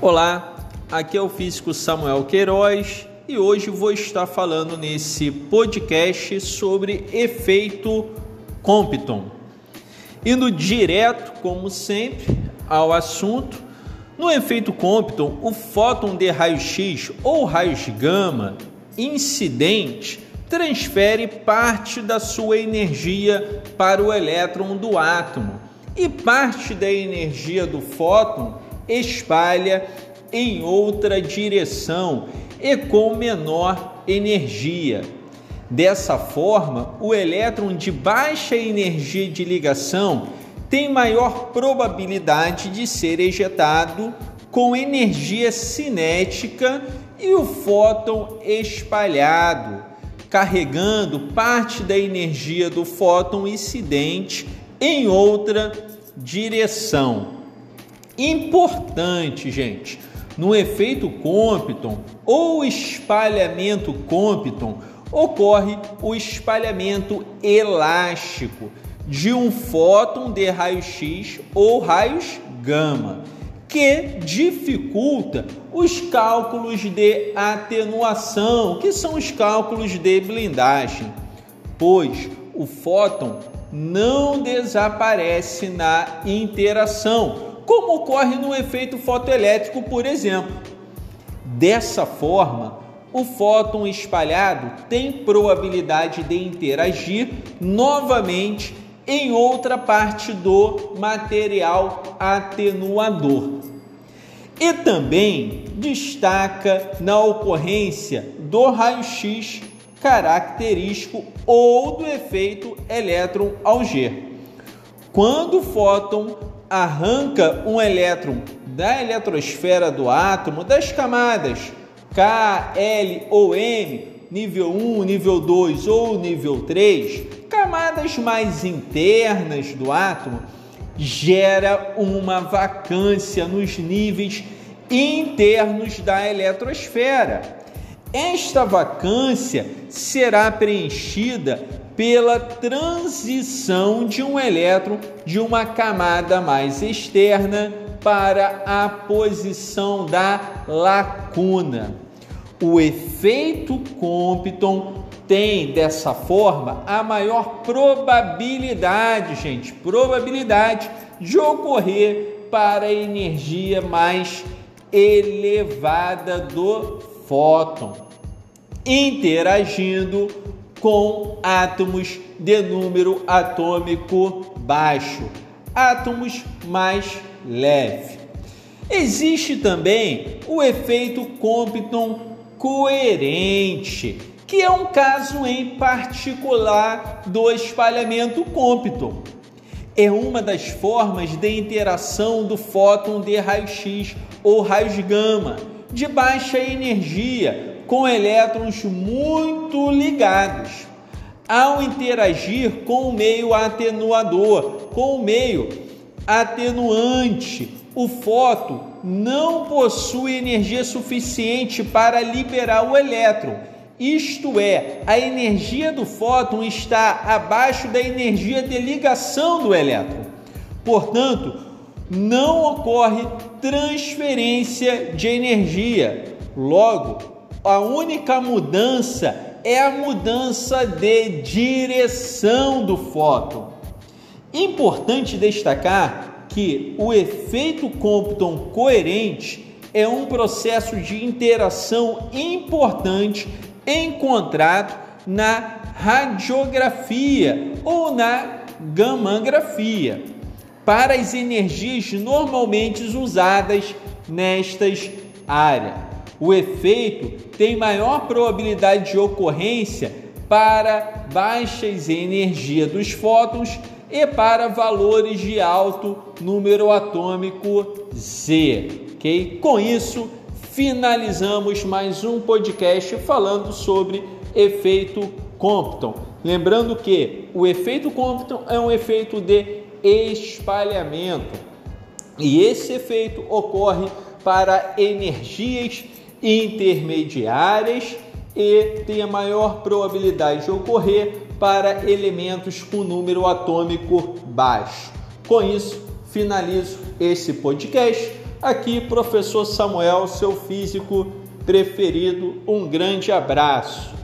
Olá, aqui é o físico Samuel Queiroz e hoje vou estar falando nesse podcast sobre efeito Compton. Indo direto, como sempre, ao assunto, no efeito Compton, o fóton de raio-x ou raios gama incidente transfere parte da sua energia para o elétron do átomo e parte da energia do fóton espalha em outra direção e com menor energia. Dessa forma, o elétron de baixa energia de ligação tem maior probabilidade de ser ejetado com energia cinética e o fóton espalhado, carregando parte da energia do fóton incidente em outra direção. Importante, gente, no efeito Compton ou espalhamento Compton ocorre o espalhamento elástico de um fóton de raio-x ou raios gama, que dificulta os cálculos de atenuação, que são os cálculos de blindagem, pois o fóton não desaparece na interação, como ocorre no efeito fotoelétrico, por exemplo. Dessa forma, o fóton espalhado tem probabilidade de interagir novamente em outra parte do material atenuador. E também destaca na ocorrência do raio-x característico ou do efeito elétron-alger. Quando o fóton arranca um elétron da eletrosfera do átomo das camadas K, L ou M, nível 1, nível 2 ou nível 3, camadas mais internas do átomo, gera uma vacância nos níveis internos da eletrosfera. Esta vacância será preenchida pela transição de um elétron de uma camada mais externa para a posição da lacuna. O efeito Compton tem dessa forma a maior probabilidade, gente, probabilidade de ocorrer para a energia mais elevada do fóton, interagindo com átomos de número atômico baixo, átomos mais leves. Existe também o efeito Compton coerente, que é um caso em particular do espalhamento Compton. É uma das formas de interação do fóton de raio-x ou raios gama de baixa energia com elétrons muito ligados. Ao interagir com o meio atenuador, com o meio atenuante, o fóton não possui energia suficiente para liberar o elétron. Isto é, a energia do fóton está abaixo da energia de ligação do elétron. Portanto, não ocorre transferência de energia. Logo, a única mudança é a mudança de direção do fóton. Importante destacar que o efeito Compton coerente é um processo de interação importante encontrado na radiografia ou na gamografia para as energias normalmente usadas nestas áreas. O efeito tem maior probabilidade de ocorrência para baixas energia dos fótons e para valores de alto número atômico Z. Ok? Com isso, finalizamos mais um podcast falando sobre efeito Compton. Lembrando que o efeito Compton é um efeito de espalhamento e esse efeito ocorre para energias intermediárias e tem a maior probabilidade de ocorrer para elementos com número atômico baixo. Com isso, finalizo esse podcast Aqui, professor Samuel, seu físico preferido. Um grande abraço.